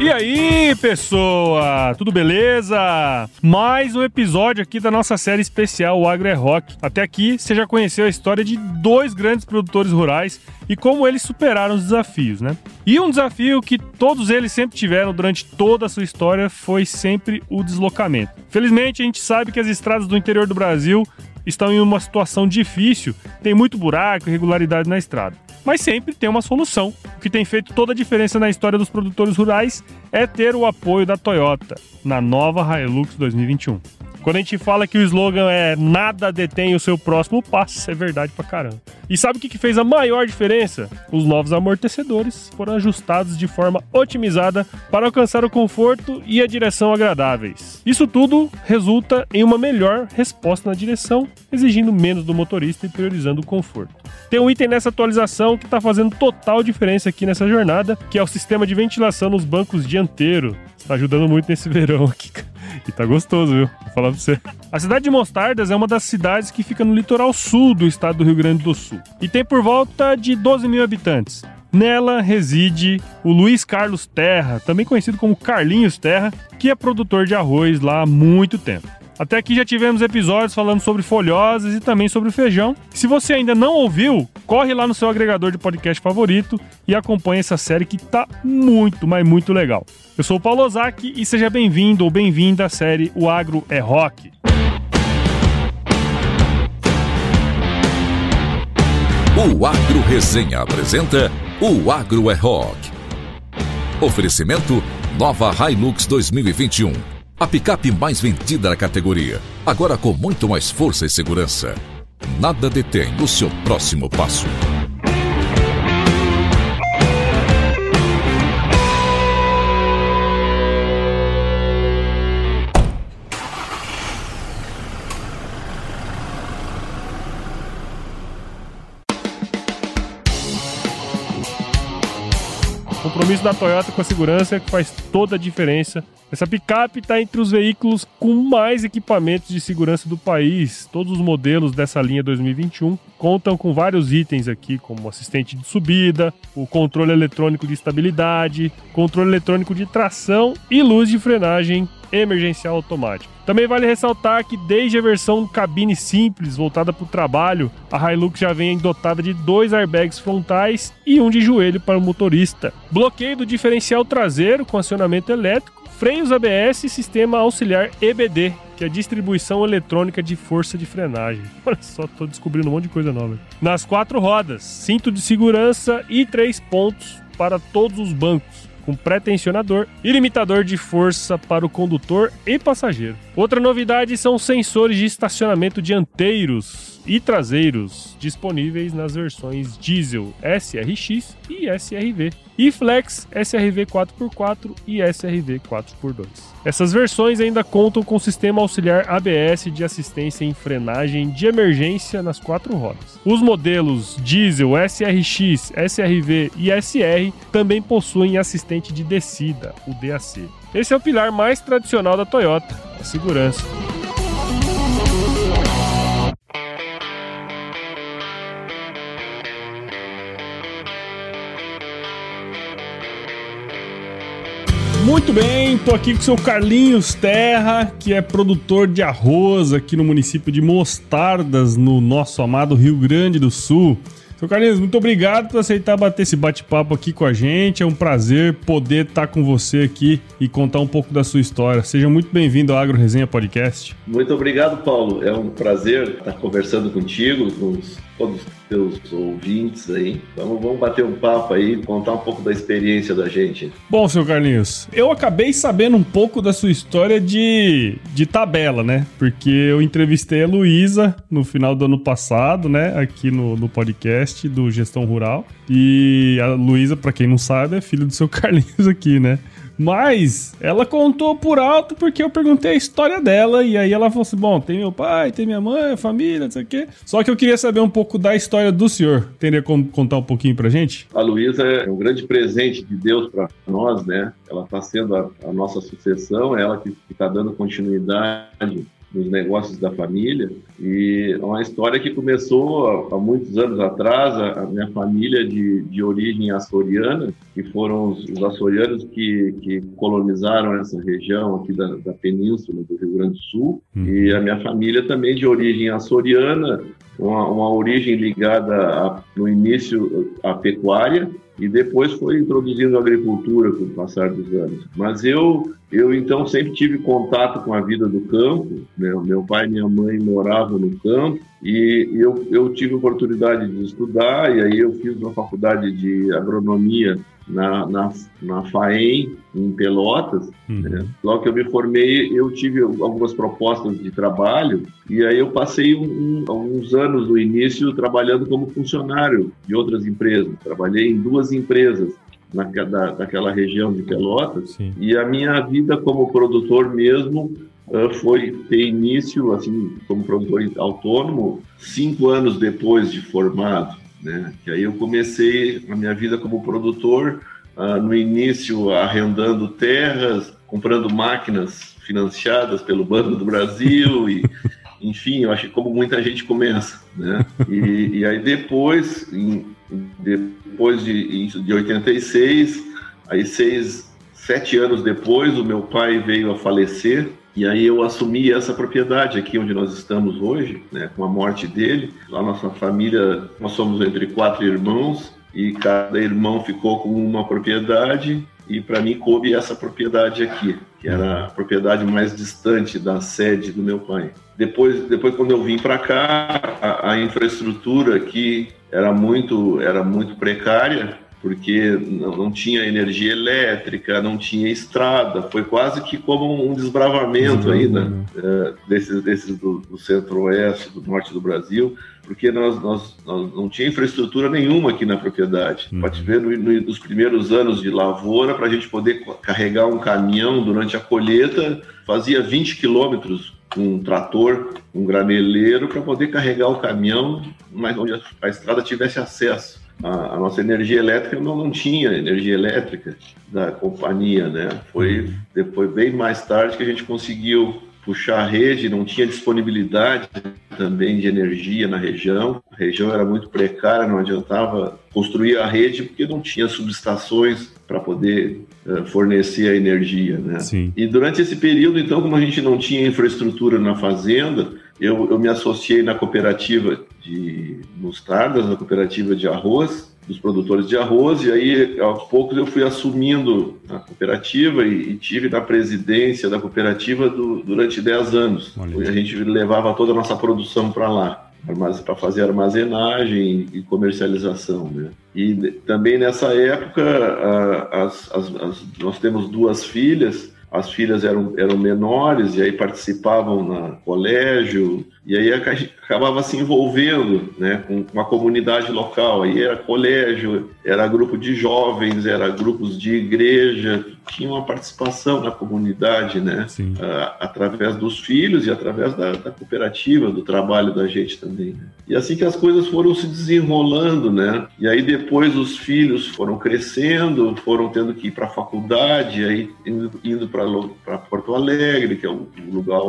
E aí, pessoa? Tudo beleza? Mais um episódio aqui da nossa série especial O Agro é Rock. Até aqui, você já conheceu a história de dois grandes produtores rurais e como eles superaram os desafios, né? E um desafio que todos eles sempre tiveram durante toda a sua história foi sempre o deslocamento. Felizmente, a gente sabe que as estradas do interior do Brasil estão em uma situação difícil, tem muito buraco irregularidade na estrada mas sempre tem uma solução. O que tem feito toda a diferença na história dos produtores rurais é ter o apoio da Toyota na nova Hilux 2021. Quando a gente fala que o slogan é nada detém o seu próximo passo, é verdade pra caramba. E sabe o que fez a maior diferença? Os novos amortecedores foram ajustados de forma otimizada para alcançar o conforto e a direção agradáveis. Isso tudo resulta em uma melhor resposta na direção, exigindo menos do motorista e priorizando o conforto. Tem um item nessa atualização que está fazendo total diferença aqui nessa jornada, que é o sistema de ventilação nos bancos dianteiros. Está ajudando muito nesse verão aqui. E tá gostoso, viu? Vou falar pra você. A cidade de Mostardas é uma das cidades que fica no litoral sul do estado do Rio Grande do Sul. E tem por volta de 12 mil habitantes. Nela reside o Luiz Carlos Terra, também conhecido como Carlinhos Terra, que é produtor de arroz lá há muito tempo. Até aqui já tivemos episódios falando sobre folhosas e também sobre feijão. Se você ainda não ouviu, corre lá no seu agregador de podcast favorito e acompanhe essa série que tá muito, mas muito legal. Eu sou o Paulo Ozaki e seja bem-vindo ou bem-vinda à série O Agro é Rock. O Agro Resenha apresenta O Agro é Rock. Oferecimento Nova Hilux 2021 a picape mais vendida da categoria, agora com muito mais força e segurança. Nada detém o seu próximo passo. Compromisso da Toyota com a segurança que faz toda a diferença. Essa picape está entre os veículos com mais equipamentos de segurança do país. Todos os modelos dessa linha 2021 contam com vários itens aqui, como assistente de subida, o controle eletrônico de estabilidade, controle eletrônico de tração e luz de frenagem emergencial automático. Também vale ressaltar que desde a versão cabine simples voltada para o trabalho, a Hilux já vem dotada de dois airbags frontais e um de joelho para o motorista. Bloqueio do diferencial traseiro com acionamento elétrico, freios ABS e sistema auxiliar EBD, que é a distribuição eletrônica de força de frenagem. Olha só, tô descobrindo um monte de coisa nova. Nas quatro rodas, cinto de segurança e três pontos para todos os bancos com pré-tensionador e limitador de força para o condutor e passageiro. Outra novidade são sensores de estacionamento dianteiros e traseiros disponíveis nas versões diesel SRX e SRV e Flex SRV 4x4 e SRV 4x2. Essas versões ainda contam com sistema auxiliar ABS de assistência em frenagem de emergência nas quatro rodas. Os modelos diesel SRX, SRV e SR também possuem assistente de descida, o DAC. Esse é o pilar mais tradicional da Toyota, a segurança. Muito bem, tô aqui com o seu Carlinhos Terra, que é produtor de arroz aqui no município de Mostardas, no nosso amado Rio Grande do Sul. Seu Carlinhos, muito obrigado por aceitar bater esse bate-papo aqui com a gente. É um prazer poder estar com você aqui e contar um pouco da sua história. Seja muito bem-vindo ao Agro Resenha Podcast. Muito obrigado, Paulo. É um prazer estar conversando contigo, com os todos os teus ouvintes aí. Vamos, vamos bater um papo aí, contar um pouco da experiência da gente. Bom, seu Carlinhos, eu acabei sabendo um pouco da sua história de, de tabela, né? Porque eu entrevistei a Luísa no final do ano passado, né? Aqui no, no podcast do Gestão Rural. E a Luísa, para quem não sabe, é filha do seu Carlinhos aqui, né? Mas ela contou por alto porque eu perguntei a história dela e aí ela falou assim: bom, tem meu pai, tem minha mãe, família, não sei o quê. Só que eu queria saber um pouco da história do senhor. Teria como contar um pouquinho pra gente? A Luísa é um grande presente de Deus para nós, né? Ela está sendo a, a, nossa sucessão, é ela que está dando continuidade nos negócios da família. E é uma história que começou há, muitos anos atrás. A, minha família de, de origem açoriana, que foram os, os açorianos que, que colonizaram essa região aqui da, da península do Rio Grande do Sul. Uhum. E a minha família também de origem açoriana, uma, uma origem ligada a, no início à pecuária e depois foi introduzindo a agricultura com o passar dos anos. Mas eu, eu então sempre tive contato com a vida do campo. Né? Meu pai e minha mãe moravam no campo e eu, eu tive oportunidade de estudar e aí eu fiz uma faculdade de agronomia na, na, na FAEM, em Pelotas. Uhum. Né? Logo que eu me formei, eu tive algumas propostas de trabalho e aí eu passei um, alguns anos no início trabalhando como funcionário de outras empresas. Trabalhei em duas empresas na, da, daquela região de Pelotas Sim. e a minha vida como produtor mesmo uh, foi ter início assim como produtor autônomo cinco anos depois de formado né? Que aí eu comecei a minha vida como produtor, uh, no início arrendando terras, comprando máquinas financiadas pelo Banco do Brasil e enfim, eu acho que como muita gente começa, né? E, e aí depois, em, depois de, de 86, aí seis, sete anos depois, o meu pai veio a falecer e aí eu assumi essa propriedade aqui onde nós estamos hoje, né, com a morte dele. A nossa família, nós somos entre quatro irmãos e cada irmão ficou com uma propriedade e para mim coube essa propriedade aqui, que era a propriedade mais distante da sede do meu pai. Depois, depois quando eu vim para cá, a, a infraestrutura aqui era muito, era muito precária porque não, tinha energia elétrica, não tinha estrada, foi quase que como um desbravamento ainda né? é, desses, desses do, do centro-oeste, do norte do Brasil, porque nós, nós, nós, não tinha infraestrutura nenhuma aqui na propriedade. Uhum. Pode ver no, no, nos primeiros anos de lavoura, para a gente poder carregar um caminhão durante a colheita, fazia 20 quilômetros com um trator, um graneleiro, para poder carregar o caminhão, mas onde a, a estrada tivesse acesso a, a, nossa energia elétrica não, não tinha energia elétrica da companhia, né? Foi uhum. depois bem mais tarde que a gente conseguiu puxar a rede, não tinha disponibilidade também de energia na região. A região era muito precária, não adiantava construir a rede porque não tinha subestações para poder uh, fornecer a energia, né? Sim. E durante esse período, então, como a gente não tinha infraestrutura na fazenda, eu, eu me associei na cooperativa de mostardas, na cooperativa de arroz, dos produtores de arroz, e aí aos poucos eu fui assumindo a cooperativa e, e tive na presidência da cooperativa do, durante 10 anos. A gente levava toda a nossa produção para lá para fazer armazenagem e comercialização. Né? E também nessa época, as, as, as, nós temos duas filhas, as filhas eram, eram menores e aí participavam no colégio, e aí acabava se envolvendo né, com, com a comunidade local. Aí era colégio, era grupo de jovens, era grupos de igreja, tinha uma participação na comunidade, né? Uh, através dos filhos e através da, da, cooperativa, do trabalho da gente também. Né? E assim que as coisas foram se desenrolando, né? E aí depois os filhos foram crescendo, foram tendo que ir para a faculdade, aí indo, indo para Porto Alegre, que é um lugar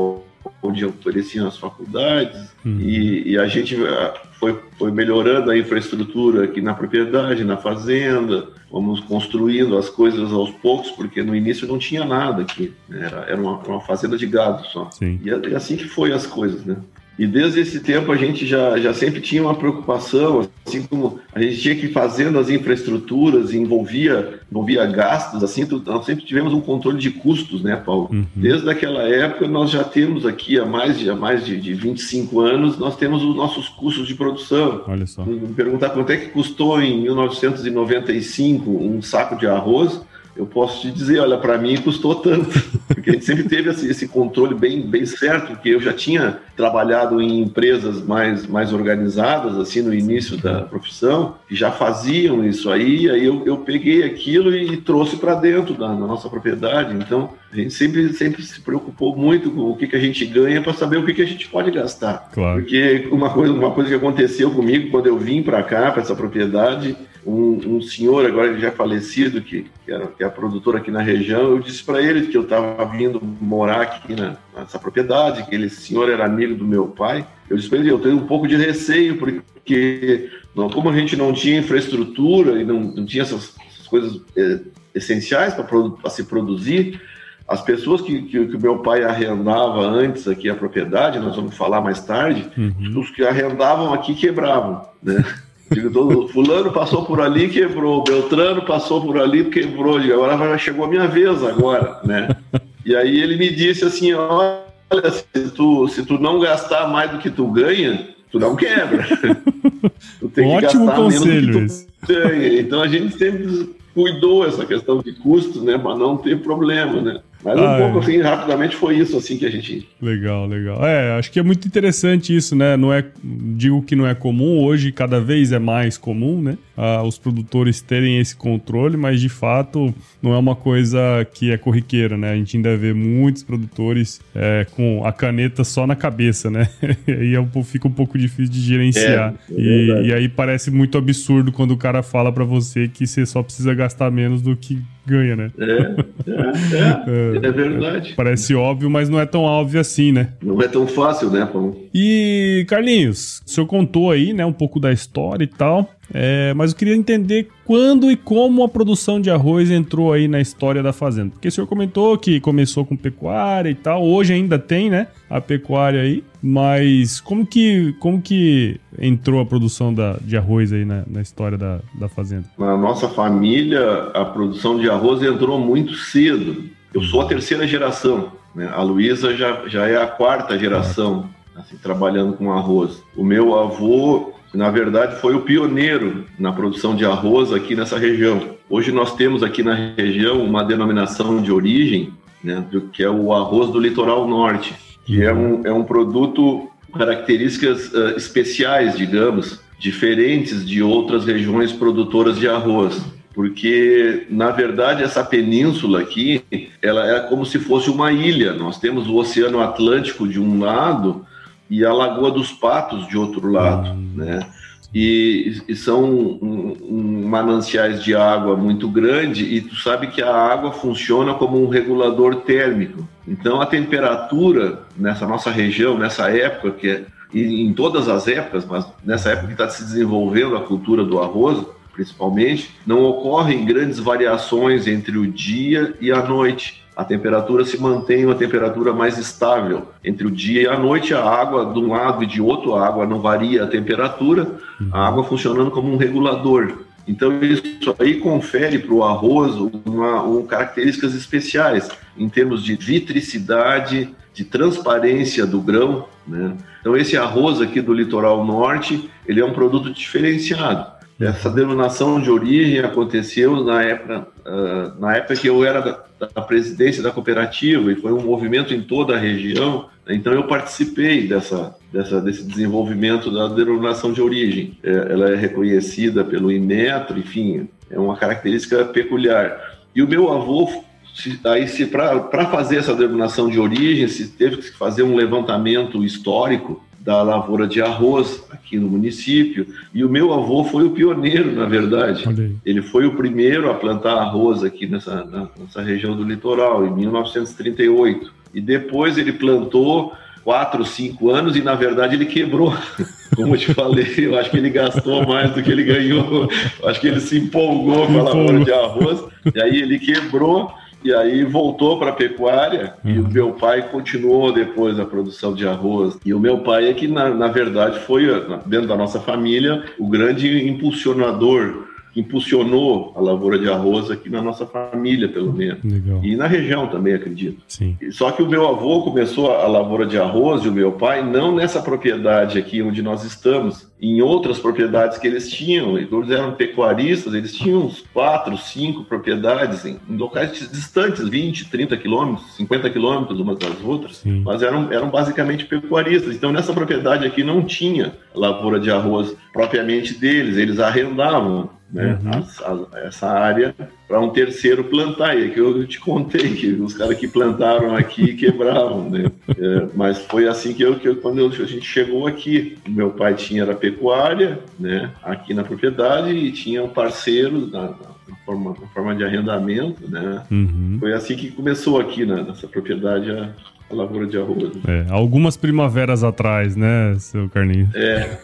onde ofereciam as faculdades, uhum. e, e, a gente ah, foi, foi melhorando a infraestrutura aqui na propriedade, na fazenda, fomos construindo as coisas aos poucos, porque no início não tinha nada aqui, né? era, era uma, uma, fazenda de gado só. Sim. E é, é assim que foi as coisas, né? E desde esse tempo a gente já, já sempre tinha uma preocupação, assim como a gente tinha que ir fazendo as infraestruturas, envolvia, envolvia gastos, assim, nós sempre tivemos um controle de custos, né, Paulo? Uhum. Desde aquela época nós já temos aqui, há mais, de, há mais de, de 25 anos, nós temos os nossos custos de produção. Olha só. Me perguntar quanto é que custou em 1995 um saco de arroz, eu posso te dizer, olha, para mim custou tanto, porque a gente sempre teve esse, esse, controle bem, bem certo, porque eu já tinha trabalhado em empresas mais, mais organizadas, assim, no início da profissão, que já faziam isso aí, aí eu, eu peguei aquilo e trouxe para dentro da, da, nossa propriedade. Então, a gente sempre, sempre se preocupou muito com o que, que a gente ganha para saber o que, que a gente pode gastar. Claro. Porque uma coisa, uma coisa que aconteceu comigo quando eu vim para cá, para essa propriedade, um, um, senhor, agora ele já falecido, que, que, era, que é a produtora aqui na região, eu disse para ele que eu estava vindo morar aqui na, nessa propriedade, que ele, senhor era amigo do meu pai. Eu disse para ele, eu tenho um pouco de receio, porque não, como a gente não tinha infraestrutura e não, não tinha essas, essas coisas é, essenciais para se produzir, as pessoas que, que, que, o meu pai arrendava antes aqui a propriedade, nós vamos falar mais tarde, uhum. os que arrendavam aqui quebravam, né? Digo, todo, fulano passou por ali, quebrou. Beltrano passou por ali, quebrou. Digo, agora chegou a minha vez agora, né? E aí ele me disse assim, olha, se tu, se tu não gastar mais do que tu ganha, tu não quebra. tu tem Ótimo que gastar conselho menos do que tu ganha. Então a gente sempre cuidou essa questão de custo, né, para não ter problema, né? Mas um ah, pouco é. assim, rapidamente foi isso assim que a gente. Legal, legal. É, acho que é muito interessante isso, né? Não é, digo que não é comum, hoje cada vez é mais comum, né? Ah, os produtores terem esse controle, mas de fato não é uma coisa que é corriqueira, né? A gente ainda vê muitos produtores é, com a caneta só na cabeça, né? e aí é fica um pouco difícil de gerenciar. É, é e, e aí parece muito absurdo quando o cara fala para você que você só precisa gastar menos do que ganha, né? É, é, é, é verdade. Parece óbvio, mas não é tão óbvio assim, né? Não é tão fácil, né, Paulo? E, Carlinhos, o senhor contou aí, né, um pouco da história e tal. É, mas eu queria entender quando e como a produção de arroz entrou aí na história da fazenda. Porque o senhor comentou que começou com pecuária e tal, hoje ainda tem, né, a pecuária aí, mas como que, como que entrou a produção da, de arroz aí na, na história da, da fazenda? Na nossa família, a produção de arroz entrou muito cedo. Eu sou a terceira geração, né? a Luísa já, já é a quarta geração. Assim, trabalhando com arroz. O meu avô na verdade, foi o pioneiro na produção de arroz aqui nessa região. Hoje nós temos aqui na região uma denominação de origem, né, que é o arroz do litoral norte, que é um, é um produto características uh, especiais, digamos, diferentes de outras regiões produtoras de arroz porque na verdade essa península aqui ela é como se fosse uma ilha. Nós temos o Oceano Atlântico de um lado e a Lagoa dos Patos de outro lado, hum. né? E, e são um, um mananciais de água muito grande e tu sabe que a água funciona como um regulador térmico. Então a temperatura nessa nossa região, nessa época que é, e em todas as épocas, mas nessa época que está se desenvolvendo a cultura do arroz, principalmente, não ocorrem grandes variações entre o dia e a noite a temperatura se mantém uma temperatura mais estável. Entre o dia e a noite, a água de um lado e de outro, a água não varia a temperatura, a água funcionando como um regulador. Então, isso aí confere para o arroz uma, uma, características especiais em termos de vitricidade, de transparência do grão. Né? Então, esse arroz aqui do litoral norte, ele é um produto diferenciado. Essa denominação de origem aconteceu na época, uh, na época que eu era da, presidência da cooperativa e foi um movimento em toda a região. Então eu participei dessa, dessa desse desenvolvimento da denominação de origem. É, ela é reconhecida pelo Inmetro, enfim, é uma característica peculiar. E o meu avô aí se para fazer essa denominação de origem se teve que fazer um levantamento histórico da lavoura de arroz aqui no município. E o meu avô foi o pioneiro, na verdade. Ele foi o primeiro a plantar arroz aqui nessa, nessa região do litoral, em 1938. E depois ele plantou quatro, cinco anos e, na verdade, ele quebrou. Como eu te falei, eu acho que ele gastou mais do que ele ganhou. Eu acho que ele se empolgou com a lavoura de arroz. E aí ele quebrou e aí voltou para a pecuária uhum. e o meu pai continuou depois a produção de arroz. E o meu pai é que, na, na verdade, foi, dentro da nossa família, o grande impulsionador impulsionou a lavoura de arroz aqui na nossa família, pelo menos. Legal. E na região também, acredito. Sim. Só que o meu avô começou a lavoura de arroz e o meu pai não nessa propriedade aqui onde nós estamos, em outras propriedades que eles tinham. Eles eram pecuaristas, eles tinham uns quatro, cinco propriedades em, em locais distantes, 20, 30 quilômetros, 50 quilômetros umas das outras, Sim. mas eram, eram basicamente pecuaristas. Então, nessa propriedade aqui não tinha lavoura de arroz propriamente deles, eles arrendavam né, uhum. as, as, essa área para um terceiro plantar. E é que eu te contei que os caras que plantaram aqui quebravam, né? É, mas foi assim que eu, que eu, quando a gente chegou aqui, meu pai tinha era pecuária, né? Aqui na propriedade e tinha um parceiro na, na forma, na forma de arrendamento, né? Uhum. Foi assim que começou aqui né, nessa propriedade a, a lavoura de arroz. É, algumas primaveras atrás, né, seu Carlinhos? É.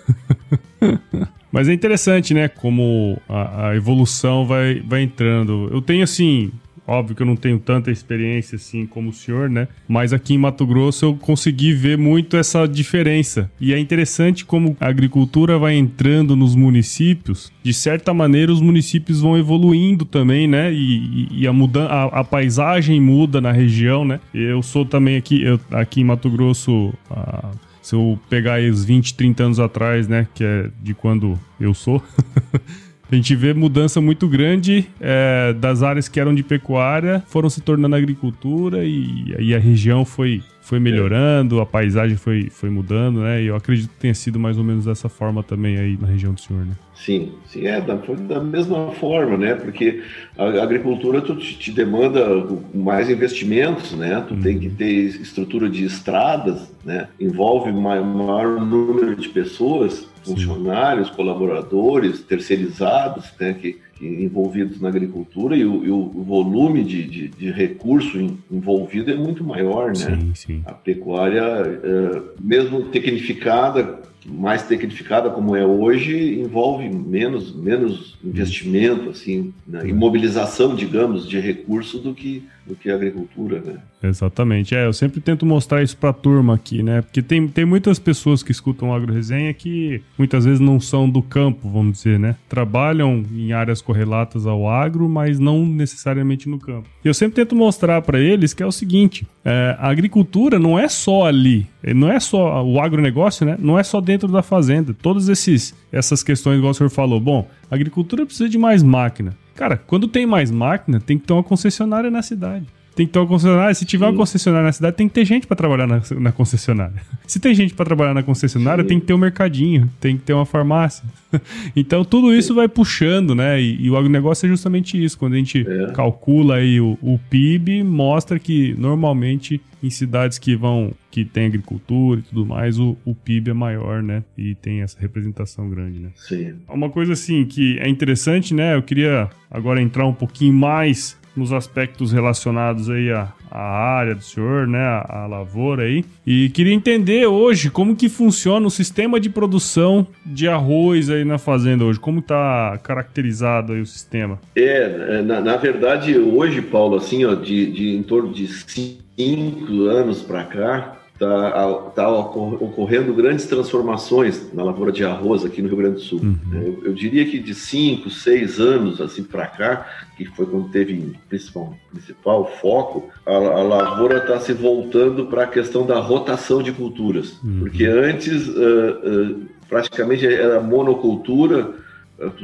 Mas é interessante, né? Como a, a, evolução vai, vai entrando. Eu tenho, assim, óbvio que eu não tenho tanta experiência assim como o senhor, né? Mas aqui em Mato Grosso eu consegui ver muito essa diferença. E é interessante como a agricultura vai entrando nos municípios. De certa maneira, os municípios vão evoluindo também, né? E, e a, muda a, a, paisagem muda na região, né? Eu sou também aqui, eu, aqui em Mato Grosso. A, se eu pegar aí os 20, 30 anos atrás, né, que é de quando eu sou, a gente vê mudança muito grande é, das áreas que eram de pecuária, foram se tornando agricultura e, e a região foi foi melhorando, a paisagem foi, foi mudando, né? E eu acredito que tenha sido mais ou menos dessa forma também aí na região do senhor, né? Sim, sim, é da, foi da mesma forma, né? Porque a agricultura tu te, te demanda mais investimentos, né? Tu uhum. tem que ter estrutura de estradas, né? Envolve maior, maior número de pessoas, funcionários, colaboradores, terceirizados, né? Que, envolvidos na agricultura e o, e o volume de, de, de, recurso envolvido é muito maior, né? Sim, sim. A pecuária, é, mesmo tecnificada, mais tecnificada como é hoje, envolve menos, menos investimento, assim, né? imobilização, digamos, de recursos do que, do que a agricultura, né? Exatamente. É, eu sempre tento mostrar isso para a turma aqui, né? Porque tem, tem muitas pessoas que escutam Agro Resenha que muitas vezes não são do campo, vamos dizer, né? Trabalham em áreas correlatas ao agro, mas não necessariamente no campo. E eu sempre tento mostrar para eles que é o seguinte: é, a agricultura não é só ali, não é só o agronegócio, né? Não é só dentro da fazenda. Todas esses, essas questões, igual o senhor falou, bom, a agricultura precisa de mais máquina. Cara, quando tem mais máquina, tem que ter uma concessionária na cidade tem que ter uma concessionária. Se tiver Sim. uma concessionária na cidade, tem que ter gente para trabalhar na, na, concessionária. Se tem gente para trabalhar na concessionária, Sim. tem que ter um mercadinho, tem que ter uma farmácia. então tudo isso vai puxando, né? E, e o agronegócio é justamente isso. Quando a gente é. calcula aí o, o, PIB, mostra que normalmente em cidades que vão que tem agricultura e tudo mais, o, o PIB é maior, né? E tem essa representação grande, né? Sim. Uma coisa assim que é interessante, né? Eu queria agora entrar um pouquinho mais nos aspectos relacionados aí à, à área do senhor, né, à, à, lavoura aí. E queria entender hoje como que funciona o sistema de produção de arroz aí na fazenda hoje, como está caracterizado aí o sistema? É, na, na verdade, hoje, Paulo, assim, ó, de, de em torno de cinco anos para cá, está tá ocorrendo grandes transformações na lavoura de arroz aqui no Rio Grande do Sul. Uhum. Eu, eu, diria que de cinco, seis anos assim para cá, que foi quando teve principal, principal foco, a, a lavoura está se voltando para a questão da rotação de culturas, uhum. porque antes uh, uh, praticamente era monocultura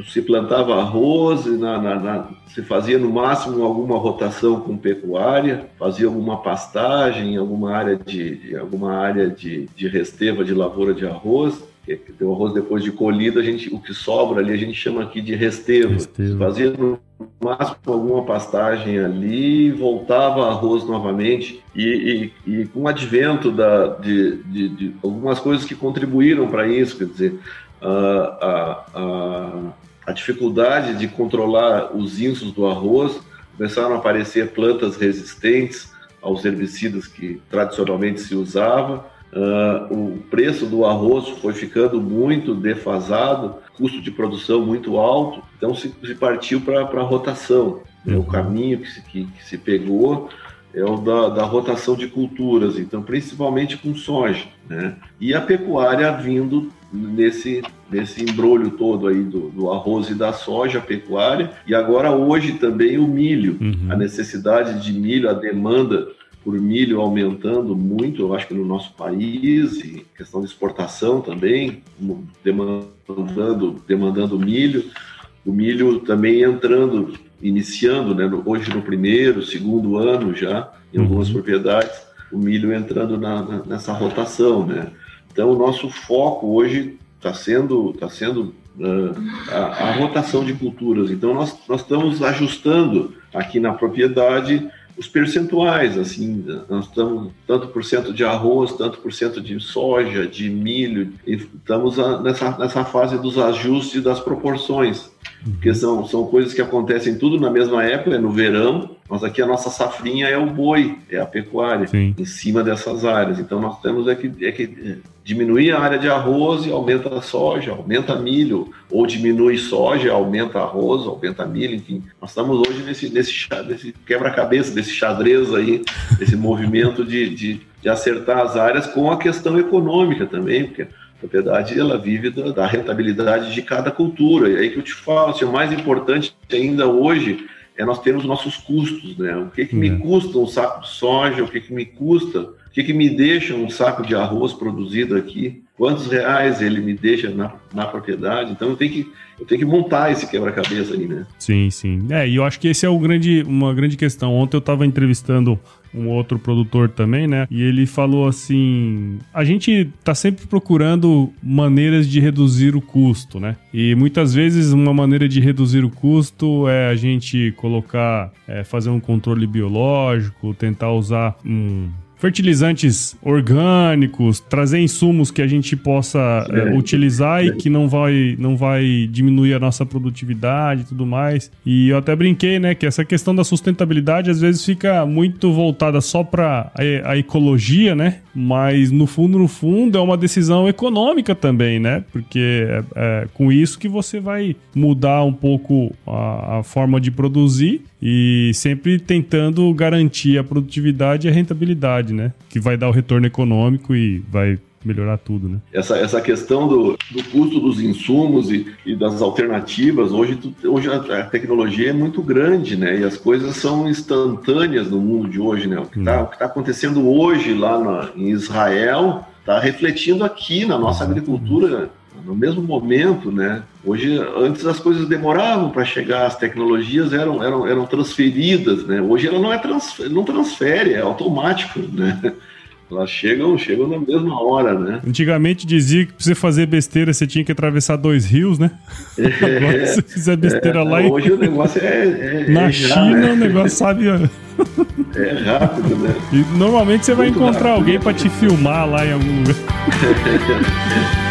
se plantava arroz, na, na, na, se fazia no máximo alguma rotação com pecuária, fazia alguma pastagem, alguma área de, de alguma área de, de resteva de lavoura de arroz. Que o arroz depois de colhido, a gente, o que sobra ali a gente chama aqui de resteva. resteva. Fazia no máximo alguma pastagem ali, voltava arroz novamente e, e, e com o advento da, de, de, de algumas coisas que contribuíram para isso, quer dizer, a, a, a dificuldade de controlar os insos do arroz, começaram a aparecer plantas resistentes aos herbicidas que tradicionalmente se usava. Uh, o preço do arroz foi ficando muito defasado, custo de produção muito alto, então se, se partiu para a rotação. Uhum. O caminho que se, que, que se pegou é o da, da, rotação de culturas, então principalmente com soja, né? E a pecuária vindo nesse, nesse embrulho todo aí do, do, arroz e da soja, pecuária, e agora hoje também o milho, uhum. a necessidade de milho, a demanda por milho aumentando muito, eu acho que no nosso país, e questão de exportação também, demandando, demandando milho, o milho também entrando, iniciando, né, hoje no primeiro, segundo ano já, em algumas uhum. propriedades, o milho entrando na, na, nessa rotação, né? Então, o nosso foco hoje está sendo, tá sendo uh, a, a, rotação de culturas. Então, nós, nós estamos ajustando aqui na propriedade os percentuais, assim, nós estamos tanto por cento de arroz, tanto por cento de soja, de milho, estamos nessa, nessa fase dos ajustes das proporções, porque são, são coisas que acontecem tudo na mesma época, é no verão, mas aqui a nossa safrinha é o boi, é a pecuária, Sim. em cima dessas áreas. Então nós temos é que, é que diminuir a área de arroz e aumenta a soja, aumenta milho, ou diminui soja, aumenta arroz, aumenta milho, enfim. Nós estamos hoje nesse, nesse, nesse quebra-cabeça, desse xadrez aí, esse movimento de, de, de, acertar as áreas com a questão econômica também, porque a propriedade ela vive da, da rentabilidade de cada cultura. E aí que eu te falo, assim, o mais importante ainda hoje é nós termos nossos custos, né? O que, que me é. custa um saco de soja, o que, que me custa, que, que me deixa um saco de arroz produzido aqui, quantos reais ele me deixa na, na propriedade. Então eu tenho que, eu tenho que montar esse quebra-cabeça aí, né? Sim, sim. É, e eu acho que esse é o grande, uma grande questão. Ontem eu estava entrevistando um outro produtor também, né? E ele falou assim: a gente tá sempre procurando maneiras de reduzir o custo, né? E muitas vezes uma maneira de reduzir o custo é a gente colocar, é, fazer um controle biológico, tentar usar um fertilizantes orgânicos, trazer insumos que a gente possa é, utilizar e que não vai, não vai diminuir a nossa produtividade e tudo mais. E eu até brinquei, né, que essa questão da sustentabilidade às vezes fica muito voltada só para a, a, ecologia, né? Mas no fundo, no fundo, é uma decisão econômica também, né? Porque é, é com isso que você vai mudar um pouco a, a forma de produzir e sempre tentando garantir a produtividade e a rentabilidade, né? Que vai dar o retorno econômico e vai melhorar tudo, né? Essa, essa questão do, do custo dos insumos e, e das alternativas, hoje, hoje a, tecnologia é muito grande, né? E as coisas são instantâneas no mundo de hoje, né? O que está hum. tá acontecendo hoje lá na, em Israel está refletindo aqui na nossa agricultura no mesmo momento, né? Hoje, antes as coisas demoravam para chegar, as tecnologias eram, eram, eram transferidas, né? Hoje ela não é transfer, não transfere, é automático, né? Elas chegam, chegam na mesma hora, né? Antigamente dizia que para você fazer besteira você tinha que atravessar dois rios, né? É, Agora, se você fizer besteira é, lá Hoje e... o negócio é. é na é China já, né? o negócio sabe. É rápido, né? E normalmente você Muito vai encontrar rápido. alguém para te filmar lá em algum lugar.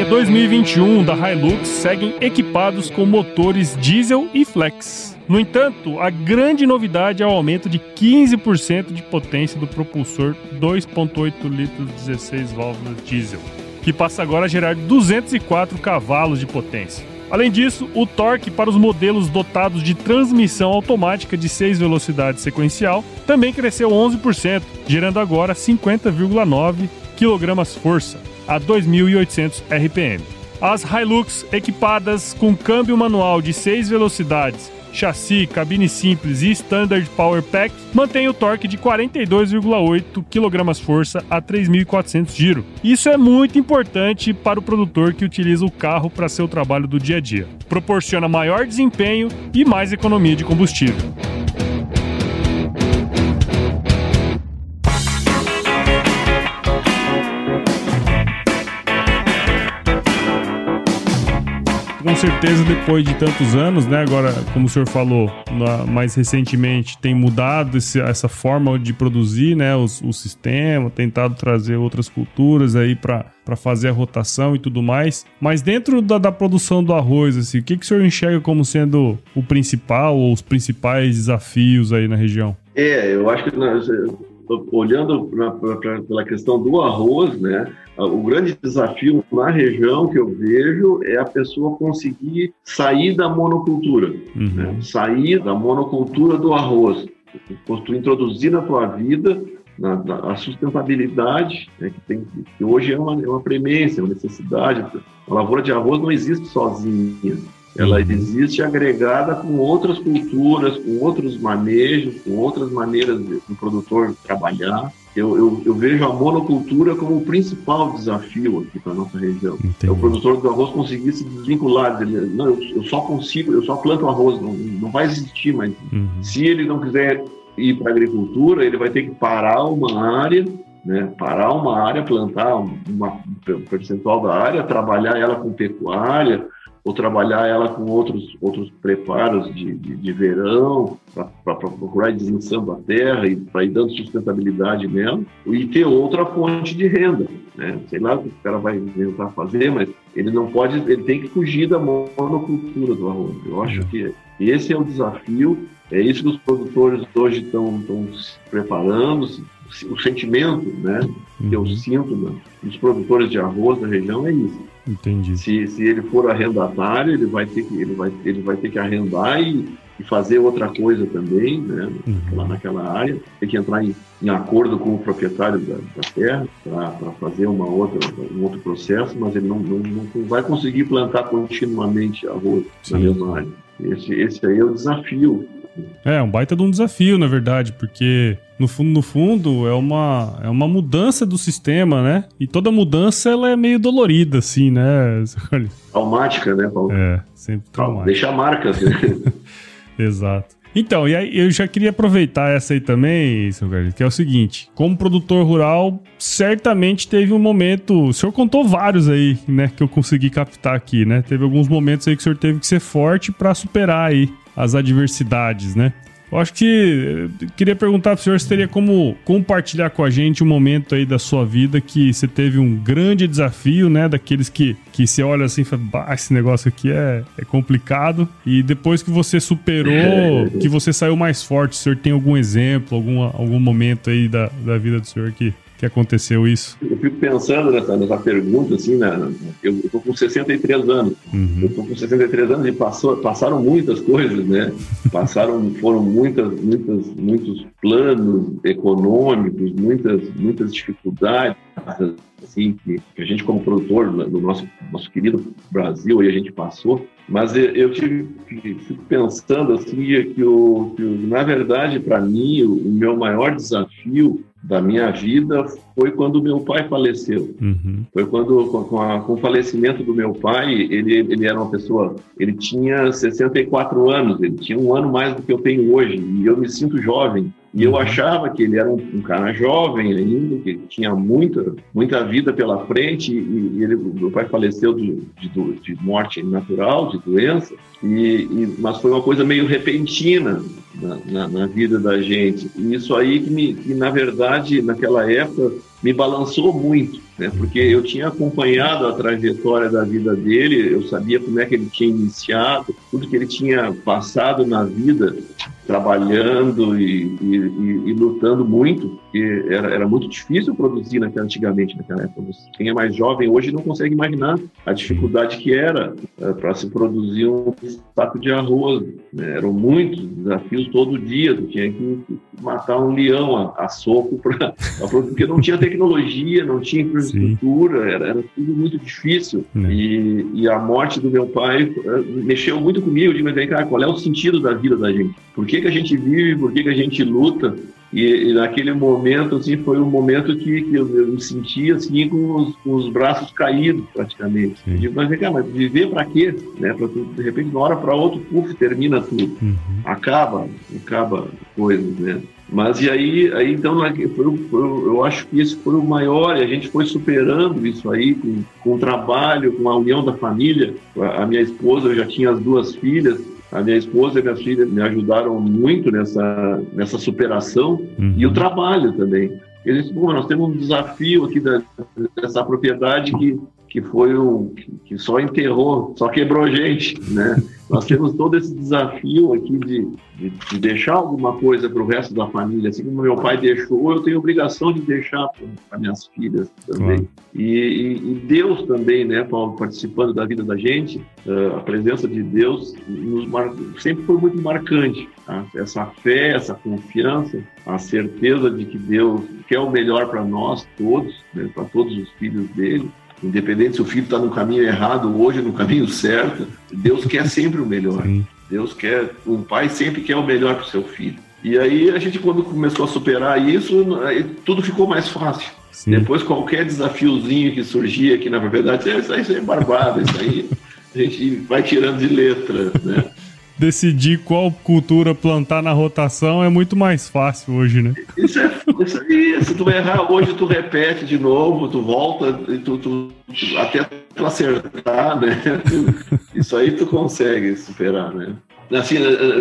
linha 2021 da Hilux seguem equipados com motores diesel e flex. No entanto, a grande novidade é o aumento de 15% de potência do propulsor 2.8 litros 16 válvulas diesel, que passa agora a gerar 204 cavalos de potência. Além disso, o torque para os modelos dotados de transmissão automática de 6 velocidades sequencial também cresceu 11%, gerando agora 50,9 kgf a 2.800 RPM. As Hilux equipadas com câmbio manual de 6 velocidades, chassi, cabine simples e Standard Power Pack mantêm o torque de 42,8 kgf a 3.400 giro. Isso é muito importante para o produtor que utiliza o carro para seu trabalho do dia a dia. Proporciona maior desempenho e mais economia de combustível. Com certeza, depois de tantos anos, né? Agora, como o senhor falou, mais recentemente tem mudado esse, essa forma de produzir, né? O, o sistema, tentado trazer outras culturas aí para para fazer a rotação e tudo mais. Mas dentro da, da, produção do arroz, assim, o que, que o senhor enxerga como sendo o principal ou os principais desafios aí na região? É, eu acho que nós, olhando pra, pra, pela questão do arroz, né? O grande desafio na região que eu vejo é a pessoa conseguir sair da monocultura, uhum. né? sair da monocultura do arroz, tu introduzir na tua vida na, na, a sustentabilidade, né, que, tem, que hoje é uma, é uma premência, uma necessidade. A lavoura de arroz não existe sozinha. Ela uhum. existe agregada com outras culturas, com outros manejos, com outras maneiras do produtor trabalhar. Eu, eu, eu, vejo a monocultura como o principal desafio aqui para nossa região. É o produtor do arroz conseguir se desvincular, dizer, não, eu, eu, só consigo, eu só planto arroz, não, não vai existir mais. Uhum. Se ele não quiser ir para a agricultura, ele vai ter que parar uma área, né, parar uma área, plantar uma, um percentual da área, trabalhar ela com pecuária, ou trabalhar ela com outros, outros preparos de, de, de verão, para procurar isenção da terra e para ir dando sustentabilidade nela, e ter outra fonte de renda. Né? Sei lá o que o cara vai tentar fazer, mas ele não pode, ele tem que fugir da monocultura do arroz. Eu acho que esse é o desafio, é isso que os produtores hoje estão se preparando, o sentimento né, que eu uhum. sinto né, dos produtores de arroz da região é isso Entendi. Se, se ele for arrendatário, ele vai ter que, ele vai, ele vai ter que arrendar e, e fazer outra coisa também, né? Uhum. Lá naquela área. Tem que entrar em, em acordo com o proprietário da, da terra para fazer uma outra, um outro processo, mas ele não, não, não vai conseguir plantar continuamente arroz Sim. na mesma área. Esse, esse aí é o desafio é, um baita de um desafio, na verdade, porque no fundo, no fundo, é uma, é uma mudança do sistema, né? E toda mudança ela é meio dolorida, assim, né? Traumática, né, Paulo? É, sempre traumática. Deixa marcas, né? Exato. Então, e aí eu já queria aproveitar essa aí também, seu Carlos, que é o seguinte: como produtor rural, certamente teve um momento. O senhor contou vários aí, né, que eu consegui captar aqui, né? Teve alguns momentos aí que o senhor teve que ser forte para superar aí as adversidades, né? Eu acho que eu queria perguntar para o senhor se teria como compartilhar com a gente um momento aí da sua vida que você teve um grande desafio, né? Daqueles que, que você olha assim e fala, bah, esse negócio aqui é, é complicado. E depois que você superou, que você saiu mais forte, o senhor tem algum exemplo, algum, algum momento aí da, da vida do senhor que que aconteceu isso? Eu fico pensando nessa, nessa pergunta, assim, né? Eu, estou com 63 anos. Uhum. Eu estou com 63 anos e passou, passaram muitas coisas, né? Passaram, foram muitas, muitas, muitos planos econômicos, muitas, muitas dificuldades, assim, que, que a gente como produtor do nosso, nosso querido Brasil, aí a gente passou. Mas eu tive, fico pensando assim que, o, que na verdade, para mim, o, o meu maior desafio da minha vida foi quando meu pai faleceu. Uhum. Foi quando, com, a, com, o falecimento do meu pai, ele, ele era uma pessoa, ele tinha 64 anos, ele tinha um ano mais do que eu tenho hoje, e eu me sinto jovem. E eu uhum. achava que ele era um, um, cara jovem ainda, que tinha muita, muita vida pela frente, e, e ele, meu pai faleceu de, de, de morte natural, de doença, e, e, mas foi uma coisa meio repentina na, na, na, vida da gente. E isso aí que, me, que, na verdade, naquela época, me balançou muito, né? porque eu tinha acompanhado a trajetória da vida dele, eu sabia como é que ele tinha iniciado, tudo que ele tinha passado na vida, trabalhando e, e, e lutando muito, porque era, era muito difícil produzir naquela, antigamente, naquela época. Quem é mais jovem hoje não consegue imaginar a dificuldade que era é, para se produzir um saco de arroz. Né? Eram muitos desafios todo dia, tu tinha que matar um leão a, a soco para porque não tinha tecnologia, não tinha infraestrutura, era, era, tudo muito difícil. Né. E, e, a morte do meu pai uh, mexeu muito comigo. Digo, mas cara, qual é o sentido da vida da gente? Por que, que a gente vive? Por que, que a gente luta? E, e, naquele momento, assim, foi um momento que, que eu, eu, me sentia, assim, com os, com os braços caídos, praticamente. Eu digo, mas vem cá, mas viver para quê? Né? Pra, de repente, de uma hora para outra, puf, termina tudo. Uhum. Acaba, acaba coisas, né? Mas e aí, aí então, foi, foi, eu acho que esse foi o maior, e a gente foi superando isso aí com, com o trabalho, com a união da família. A, a minha esposa, eu já tinha as duas filhas, a minha esposa e minha filha me ajudaram muito nessa, nessa superação uhum. e o trabalho também. Eles disseram, nós temos um desafio aqui da, dessa propriedade que, que foi o que só enterrou, só quebrou gente, né? Nós temos todo esse desafio aqui de, de, de deixar alguma coisa para o resto da família. Assim como meu pai deixou, eu tenho obrigação de deixar para minhas filhas também. Claro. E, e, e, Deus também, né, Paulo, participando da vida da gente, uh, a presença de Deus mar... sempre foi muito marcante. Tá? Essa fé, essa confiança, a certeza de que Deus quer o melhor para nós todos, né, para todos os filhos dele Independente se o filho está no caminho errado hoje no caminho certo, Deus quer sempre o melhor. Sim. Deus quer, um pai sempre quer o melhor para o seu filho. E aí a gente quando começou a superar isso, tudo ficou mais fácil. Sim. Depois qualquer desafiozinho que surgia, que na isso aí, isso aí é barbado, isso aí a gente vai tirando de letra, né? Decidir qual cultura plantar na rotação é muito mais fácil hoje, né? Isso é isso aí. Se tu errar hoje, tu repete de novo, tu volta, tu, tu, até tu acertar, né? Isso aí tu consegue superar, né? Assim,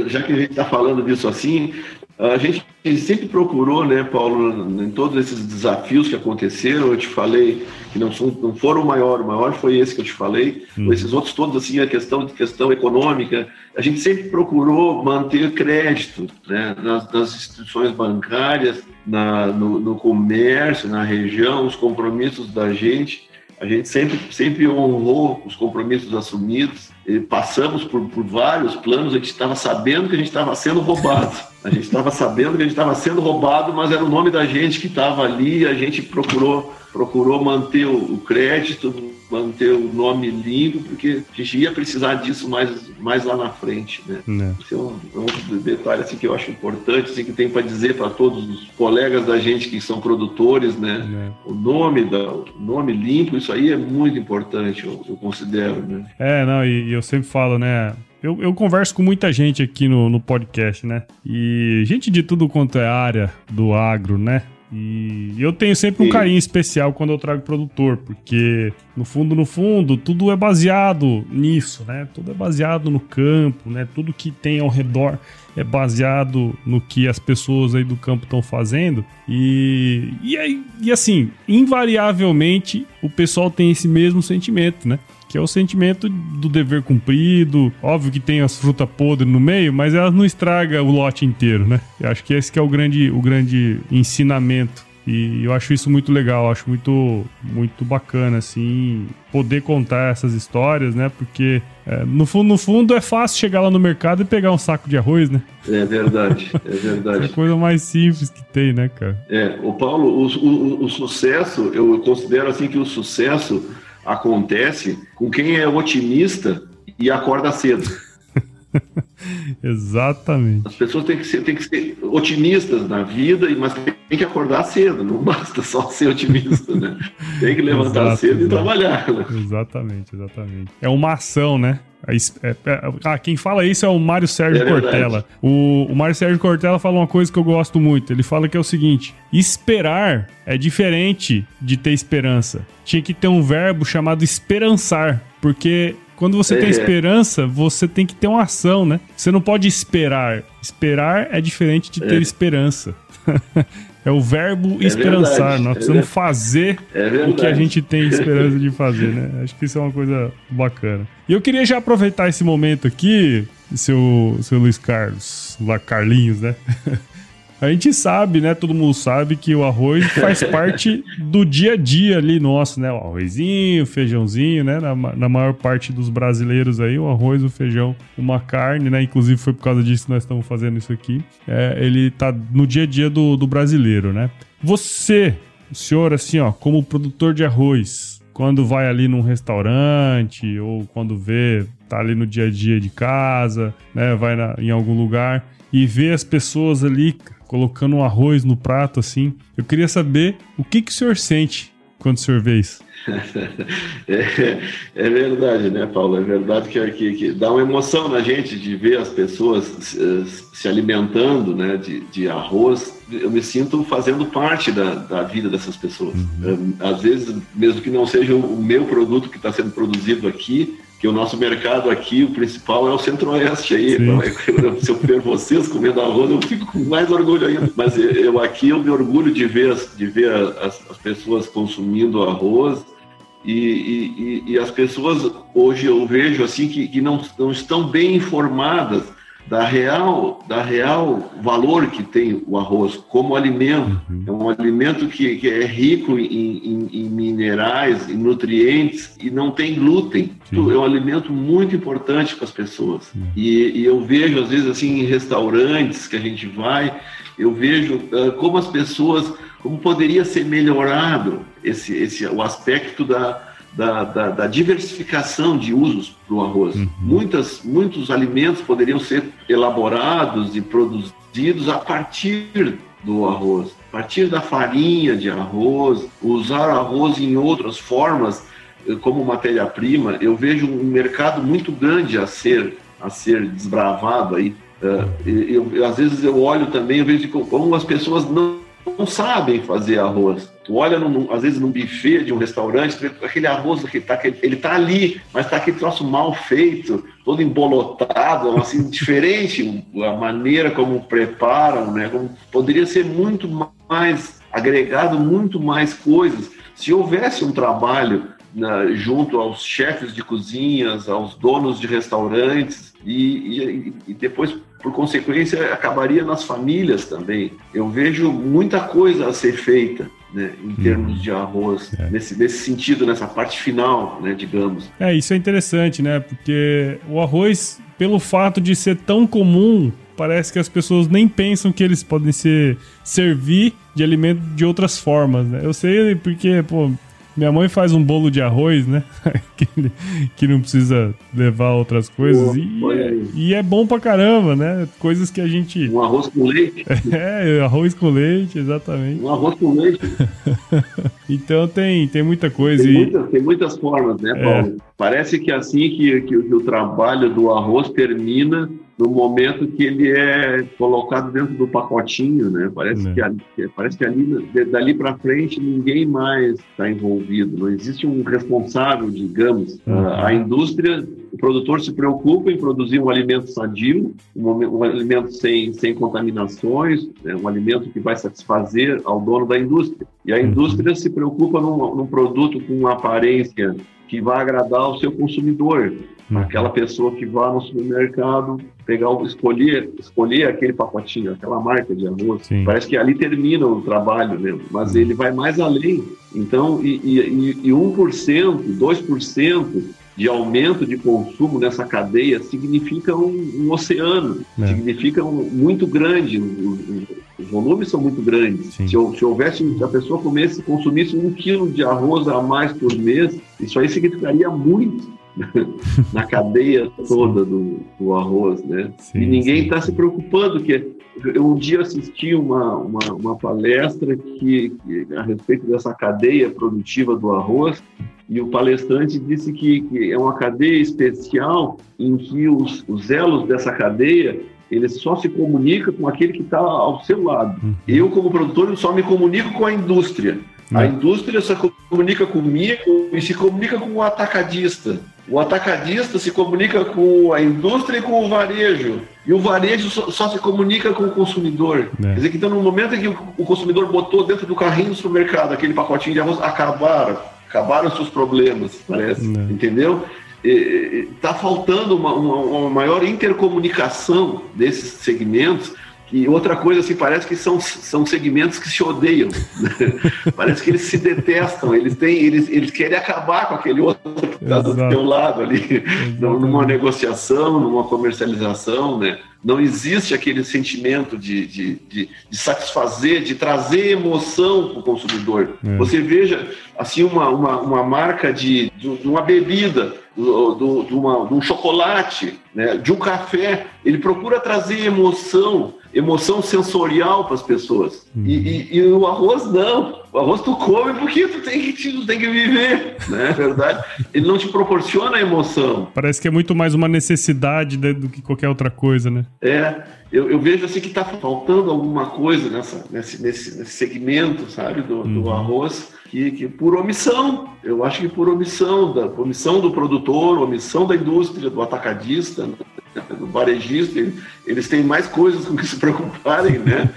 já que a gente está falando disso assim, a gente sempre procurou, né, Paulo, em todos esses desafios que aconteceram, eu te falei que não, são, não foram o maior, o maior foi esse que eu te falei, hum. esses outros todos, assim, a questão de questão econômica, a gente sempre procurou manter crédito, né, nas, nas instituições bancárias, na, no, no comércio, na região, os compromissos da gente, a gente sempre, sempre honrou os compromissos assumidos, passamos por, por vários planos, a gente estava sabendo que a gente estava sendo roubado. A gente estava sabendo que a gente estava sendo roubado, mas era o nome da gente que estava ali, a gente procurou, procurou manter o, o crédito, manter o nome limpo, porque a gente ia precisar disso mais, mais lá na frente, né? né. Esse é um, é um detalhe assim, que eu acho importante, assim, que tem para dizer para todos os colegas da gente que são produtores, né? né. O nome da, o nome limpo, isso aí é muito importante, eu, eu considero, né? É, não, e, e eu sempre falo, né? Eu, eu, converso com muita gente aqui no, no podcast, né? E gente de tudo quanto é área do agro, né? E eu tenho sempre um carinho especial quando eu trago produtor, porque no fundo, no fundo, tudo é baseado nisso, né? Tudo é baseado no campo, né? Tudo que tem ao redor é baseado no que as pessoas aí do campo estão fazendo. E, e, e assim, invariavelmente, o pessoal tem esse mesmo sentimento, né? Que é o sentimento do dever cumprido. Óbvio que tem as frutas podres no meio, mas elas não estragam o lote inteiro, né? Eu acho que esse que é o grande, o grande ensinamento. E eu acho isso muito legal, acho muito, muito bacana, assim, poder contar essas histórias, né? Porque é, no, fundo, no fundo é fácil chegar lá no mercado e pegar um saco de arroz, né? É verdade, é verdade. é a coisa mais simples que tem, né, cara? É, o Paulo, o, o, o sucesso, eu considero assim que o sucesso acontece com quem é otimista e acorda cedo. Exatamente. As pessoas têm que, ser, têm que ser otimistas na vida, mas tem que acordar cedo, não basta só ser otimista, né? Tem que levantar exato, cedo e trabalhar. Né? Exatamente, exatamente. É uma ação, né? É, é, ah, quem fala isso é o Mário Sérgio é Cortella. O, o Mário Sérgio Cortella fala uma coisa que eu gosto muito. Ele fala que é o seguinte: esperar é diferente de ter esperança. Tinha que ter um verbo chamado esperançar, porque quando você é. tem esperança, você tem que ter uma ação, né? Você não pode esperar. Esperar é diferente de ter é. esperança. É o verbo é esperançar. Verdade, Nós precisamos é fazer é o que a gente tem esperança de fazer, né? Acho que isso é uma coisa bacana. E eu queria já aproveitar esse momento aqui, seu, seu Luiz Carlos, lá Carlinhos, né? A gente sabe, né? Todo mundo sabe que o arroz faz parte do dia a dia ali nosso, né? O arrozinho, o feijãozinho, né? Na, na, maior parte dos brasileiros aí, o arroz, o feijão, uma carne, né? Inclusive foi por causa disso que nós estamos fazendo isso aqui. É, ele tá no dia a dia do, do brasileiro, né? Você, o senhor, assim, ó, como produtor de arroz, quando vai ali num restaurante ou quando vê, tá ali no dia a dia de casa, né? Vai na, em algum lugar e vê as pessoas ali colocando um arroz no prato assim. Eu queria saber o que, que o senhor sente quando o senhor vê isso. é, é, verdade, né, Paulo? É verdade que, que, que, dá uma emoção na gente de ver as pessoas se, se alimentando né, de, de, arroz. Eu me sinto fazendo parte da, da vida dessas pessoas. Uhum. Às vezes, mesmo que não seja o meu produto que está sendo produzido aqui, que o nosso mercado aqui, o principal é o centro-oeste aí. Então, se eu ver vocês comendo arroz, eu fico com mais orgulho ainda. Mas eu aqui eu me orgulho de ver, de ver as, as pessoas consumindo arroz E, e, e, as pessoas hoje eu vejo assim que, que não, não estão bem informadas da real, da real valor que tem o arroz como alimento. Uhum. É um alimento que, que é rico em, em, em, minerais, em nutrientes e não tem glúten. Sim. É um alimento muito importante para as pessoas. Uhum. E, e, eu vejo, às vezes, assim, em restaurantes que a gente vai, eu vejo uh, como as pessoas, como poderia ser melhorado esse, esse, o aspecto da, da, da, da diversificação de usos para o arroz. Uhum. Muitas, muitos alimentos poderiam ser elaborados e produzidos a partir do arroz, a partir da farinha de arroz, usar arroz em outras formas eh, como matéria-prima. Eu vejo um mercado muito grande a ser a ser desbravado aí. Eh, eu, eu, às vezes eu olho também, eu vejo como as pessoas não não sabem fazer arroz. Tu olha, às vezes, num buffet de um restaurante, aquele arroz que tá, ele tá ali, mas tá aquele troço mal feito, todo embolotado, assim, diferente a maneira como preparam, né? Como, poderia ser muito mais agregado, muito mais coisas. Se houvesse um trabalho na, junto aos chefes de cozinhas, aos donos de restaurantes e, e, e depois por consequência, acabaria nas famílias também. Eu vejo muita coisa a ser feita. Né, em termos hum. de arroz, é. nesse, nesse sentido, nessa parte final, né, digamos. É, isso é interessante, né? Porque o arroz, pelo fato de ser tão comum, parece que as pessoas nem pensam que eles podem ser servir de alimento de outras formas, né? Eu sei porque, pô, minha mãe faz um bolo de arroz, né? que, que não precisa levar outras coisas. e, é, e, é, bom pra caramba, né? Coisas que a gente. Um arroz com leite. É, arroz com leite, exatamente. Um arroz com leite. então tem, tem muita coisa. Tem, e... muitas, tem muitas formas, né, Paulo? É. Parece que assim que, que, que o trabalho do arroz termina no momento que ele é colocado dentro do pacotinho, né? Parece é. que ali, parece que ali dali para frente ninguém mais está envolvido. Não existe um responsável, digamos. Uhum. A indústria, o produtor se preocupa em produzir um alimento sadio, um, um alimento sem, sem contaminações, né? um alimento que vai satisfazer ao dono da indústria. E a uhum. indústria se preocupa num, num produto com uma aparência que vai agradar o seu consumidor, uhum. aquela pessoa que vai no supermercado pegar, escolher, escolher aquele pacotinho, aquela marca de arroz. Sim. Parece que ali termina o trabalho mesmo, mas uhum. ele vai mais além. Então, e, e, e 1%, 2% de aumento de consumo nessa cadeia significa um, um oceano, é. significa um, muito grande. os volumes são muito grandes. Se, se, houvesse, se a pessoa comesse, consumisse um quilo de arroz a mais por mês, isso aí significaria muito na cadeia toda do, do arroz, né? Sim, e ninguém está se preocupando que eu um dia assisti uma, uma, uma palestra que, que, a respeito dessa cadeia produtiva do arroz e o palestrante disse que, que é uma cadeia especial em que os, os elos dessa cadeia ele só se comunica com aquele que está ao seu lado. Uhum. Eu, como produtor, eu só me comunico com a indústria. A uhum. indústria se comunica comigo e se comunica com o atacadista. O atacadista se comunica com a indústria e com o varejo. E o varejo só, só se comunica com o consumidor. É. Quer dizer que então, no momento em que o consumidor botou dentro do carrinho do supermercado aquele pacotinho de arroz, acabaram. Acabaram os seus problemas, parece. É. Entendeu? Está faltando uma, uma, uma maior intercomunicação desses segmentos e outra coisa, assim, parece que são, são segmentos que se odeiam. Né? parece que eles se detestam, eles, têm, eles, eles querem acabar com aquele outro que está do seu lado ali, numa negociação, numa comercialização, né? Não existe aquele sentimento de, de, de, de satisfazer, de trazer emoção para o consumidor. É. Você veja, assim, uma, uma, uma marca de, de uma bebida, do, de, uma, de um chocolate, né, de um café, ele procura trazer emoção emoção sensorial para as pessoas. Uhum. E, e, e, o arroz não. O arroz tu come porque tu tem que, tu tem que viver, né? É verdade. Ele não te proporciona emoção. Parece que é muito mais uma necessidade do que qualquer outra coisa, né? É. Eu, eu vejo assim que está faltando alguma coisa nessa, nesse, nesse, nesse segmento, sabe, do, uhum. do arroz. Que, que, por omissão, eu acho que por omissão, da omissão do produtor, omissão da indústria, do atacadista, né? O varejista, eles têm mais coisas com que se preocuparem, né?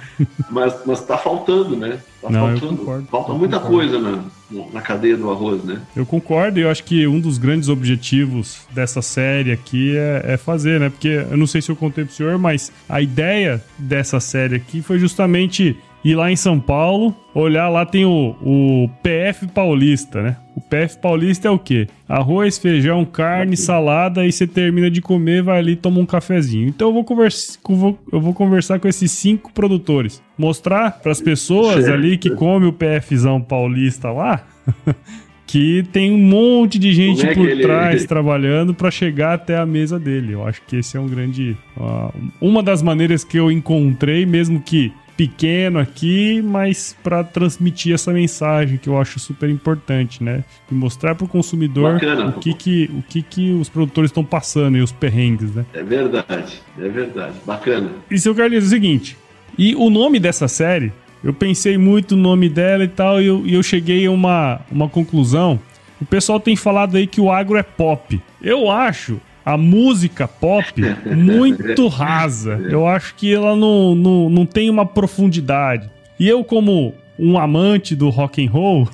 mas, mas tá faltando, né? Tá Não, faltando. concordo, Falta muita concordo. coisa na, na cadeia do arroz, né? Eu concordo e eu acho que um dos grandes objetivos dessa série aqui é, é, fazer, né? Porque eu não sei se eu contei pro senhor, mas a ideia dessa série aqui foi justamente ir lá em São Paulo, olhar lá tem o, o PF Paulista, né? O PF Paulista é o quê? Arroz, feijão, carne, salada e você termina de comer, vai ali e toma um cafezinho. Então eu vou, conversa, eu vou conversar com esses cinco produtores, mostrar para as pessoas ali que come o PFzão paulista lá que tem um monte de gente é por ele- trás trabalhando para chegar até a mesa dele. Eu acho que esse é um grande. uma das maneiras que eu encontrei, mesmo que pequeno aqui, mas para transmitir essa mensagem que eu acho super importante, né? E mostrar para o consumidor Bacana. o que que, o que que os produtores estão passando e os perrengues, né? É verdade, é verdade. Bacana. E seu Carlinhos, é o seguinte. E o nome dessa série, eu pensei muito no nome dela e tal, e eu, e eu cheguei a uma, uma conclusão. O pessoal tem falado aí que o agro é pop. Eu acho a música pop muito rasa. Eu acho que ela não, não, não tem uma profundidade. E eu, como um amante do rock and roll,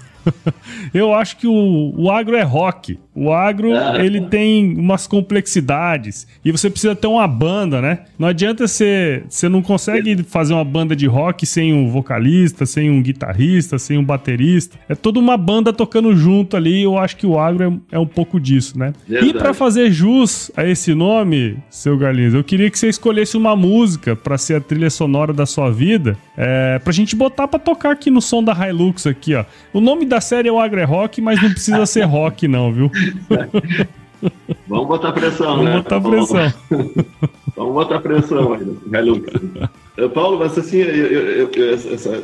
eu acho que o, o agro é rock. O agro, Ah. ele tem umas complexidades. E você precisa ter uma banda, né? Não adianta você. Você não consegue fazer uma banda de rock sem um vocalista, sem um guitarrista, sem um baterista. É toda uma banda tocando junto ali. Eu acho que o agro é, é um pouco disso, né? E Verdade. pra fazer jus a esse nome, seu Garlinhos, eu queria que você escolhesse uma música pra ser a trilha sonora da sua vida, é, pra gente botar pra tocar aqui no som da Hilux aqui, ó. O nome da série é o Agro é Rock, mas não precisa ser rock não, viu? Vamos botar pressão, Vamos né? botar pressão. Vamos botar pressão aí, Hilux. Paulo, mas assim, eu, eu, eu,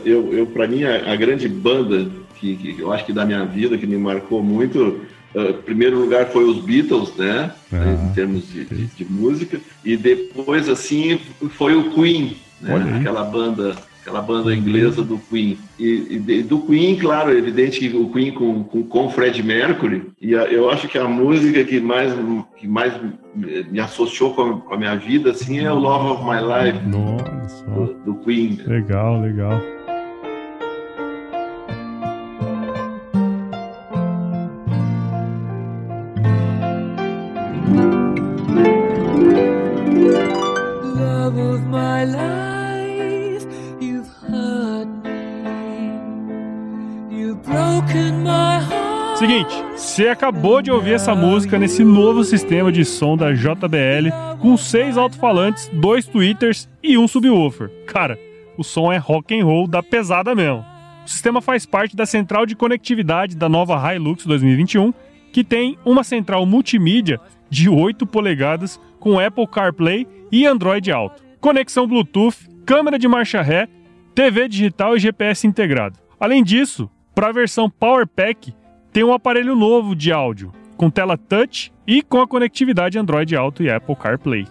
eu, eu para mim, a, a grande banda que, que eu acho que da minha vida, que me marcou muito, em primeiro lugar foi os Beatles, né? Ah, em termos de, de- de música. E depois, assim, foi o Queen, né? Aquela banda aquela banda inglesa do Queen. E, e do Queen, claro, é evidente que o Queen com, com, com Fred Mercury, e a- eu acho que a música que mais, que mais me me associou com a, com a minha vida, assim, é o Love of My Life, Nossa, do, do Queen. legal, legal. love of my life, Seguinte, você acabou de ouvir essa música nesse novo sistema de som da JBL, com seis alto-falantes, dois tweeters e um subwoofer. Cara, o som é rock and roll da pesada mesmo. O sistema faz parte da central de conectividade da nova Hilux 2021, que tem uma central multimídia de 8 polegadas com Apple CarPlay e Android Auto. Conexão Bluetooth, câmera de marcha ré, TV digital e GPS integrado. Além disso, para a versão Power Pack, tem um aparelho novo de áudio, com tela touch e com a conectividade Android Auto e Apple CarPlay.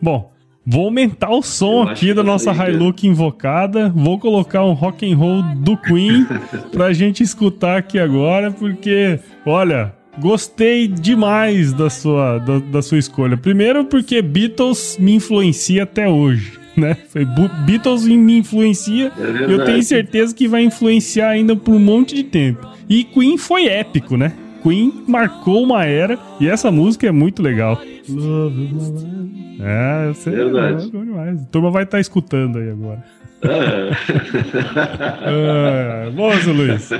Bom, vou aumentar o som aqui da nossa aí, Hilux invocada, vou colocar um rock and roll do Queen pra gente escutar aqui agora, porque, olha, gostei demais da sua, da, da sua escolha. Primeiro porque Beatles me influencia até hoje. Né? Foi Beatles me influencia É eu tenho certeza que vai influenciar ainda por um monte de tempo. E Queen foi épico, né? Queen marcou uma era e essa música é muito legal. É, eu sei. Verdade. É demais. A turma vai estar escutando aí agora. É. É, bom, Zé Luiz.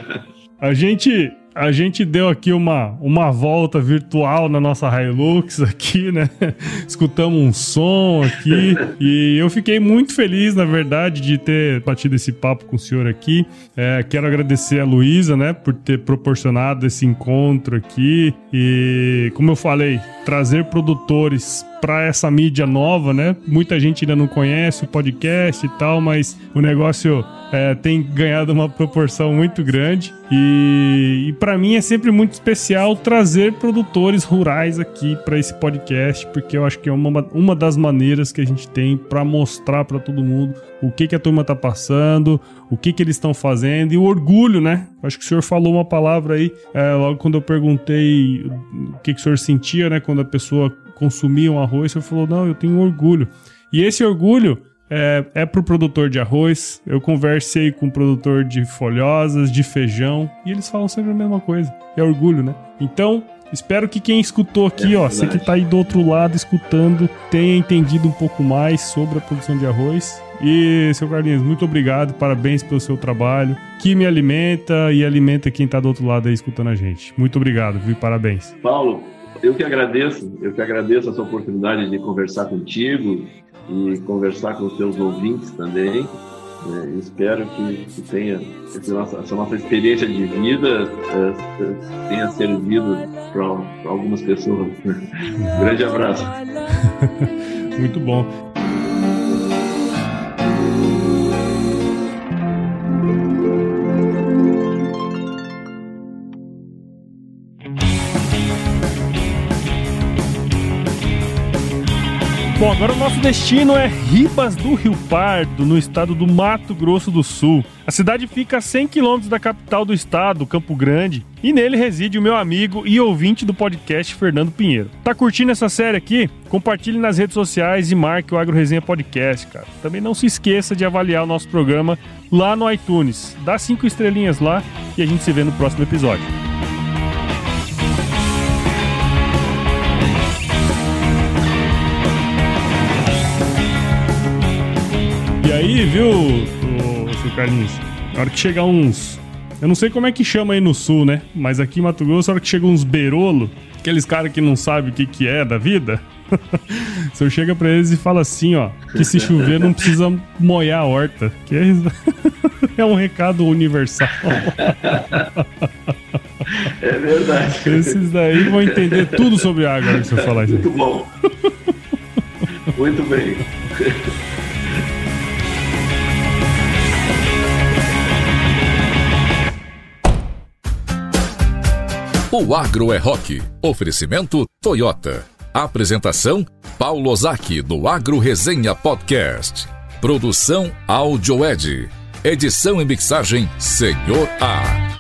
A gente, a gente deu aqui uma, uma volta virtual na nossa Hilux aqui, né? Escutamos um som aqui e eu fiquei muito feliz, na verdade, de ter batido esse papo com o senhor aqui. É, quero agradecer a Luísa, né, por ter proporcionado esse encontro aqui e, como eu falei, trazer produtores para essa mídia nova, né? Muita gente ainda não conhece o podcast e tal, mas o negócio é, tem ganhado uma proporção muito grande e, e para mim é sempre muito especial trazer produtores rurais aqui para esse podcast, porque eu acho que é uma, uma das maneiras que a gente tem para mostrar para todo mundo o que, que a turma tá passando, o que, que eles estão fazendo e o orgulho, né? Acho que o senhor falou uma palavra aí, é, logo quando eu perguntei o que, que o senhor sentia, né? Quando a pessoa consumiam arroz, você falou, não, eu tenho orgulho. E esse orgulho é, é pro produtor de arroz. Eu conversei com o produtor de folhosas, de feijão, e eles falam sempre a mesma coisa. É orgulho, né? Então, espero que quem escutou aqui, É ó, você que verdade. tá aí do outro lado escutando, tenha entendido um pouco mais sobre a produção de arroz. E, seu Carlinhos, muito obrigado, parabéns pelo seu trabalho, que me alimenta e alimenta quem tá do outro lado aí escutando a gente. Muito obrigado, viu? Parabéns. Paulo, eu que agradeço, eu que agradeço essa oportunidade de conversar contigo e conversar com os teus ouvintes também. né? Espero que, que tenha nossa- essa nossa experiência de vida eh, tenha servido para algumas pessoas. Grande abraço. Muito bom. Bom, agora o nosso destino é Ribas do Rio Pardo, no estado do Mato Grosso do Sul. A cidade fica a 100 quilômetros da capital do estado, Campo Grande, e nele reside o meu amigo e ouvinte do podcast Fernando Pinheiro. Tá curtindo essa série aqui? Compartilhe nas redes sociais e marque o Agro Resenha Podcast, cara. Também não se esqueça de avaliar o nosso programa lá no iTunes. Dá cinco estrelinhas lá e a gente se vê no próximo episódio. Aí, viu, seu Carlinhos? Na hora que chegar uns. Eu não sei como é que chama aí no sul, né? Mas aqui em Mato Grosso, na hora que chega uns berolo, aqueles caras que não sabem o que, que é da vida. o senhor chega pra eles e fala assim, ó, que se chover não precisa molhar a horta. Que é, é um recado universal. É verdade. Esses daí vão entender tudo sobre água que você falar isso. Muito bom. Muito bem. O Agro é Rock. Oferecimento Toyota. Apresentação Paulo Ozaki do Agro Resenha Podcast. Produção Áudio Ed. Edição e mixagem Senhor A.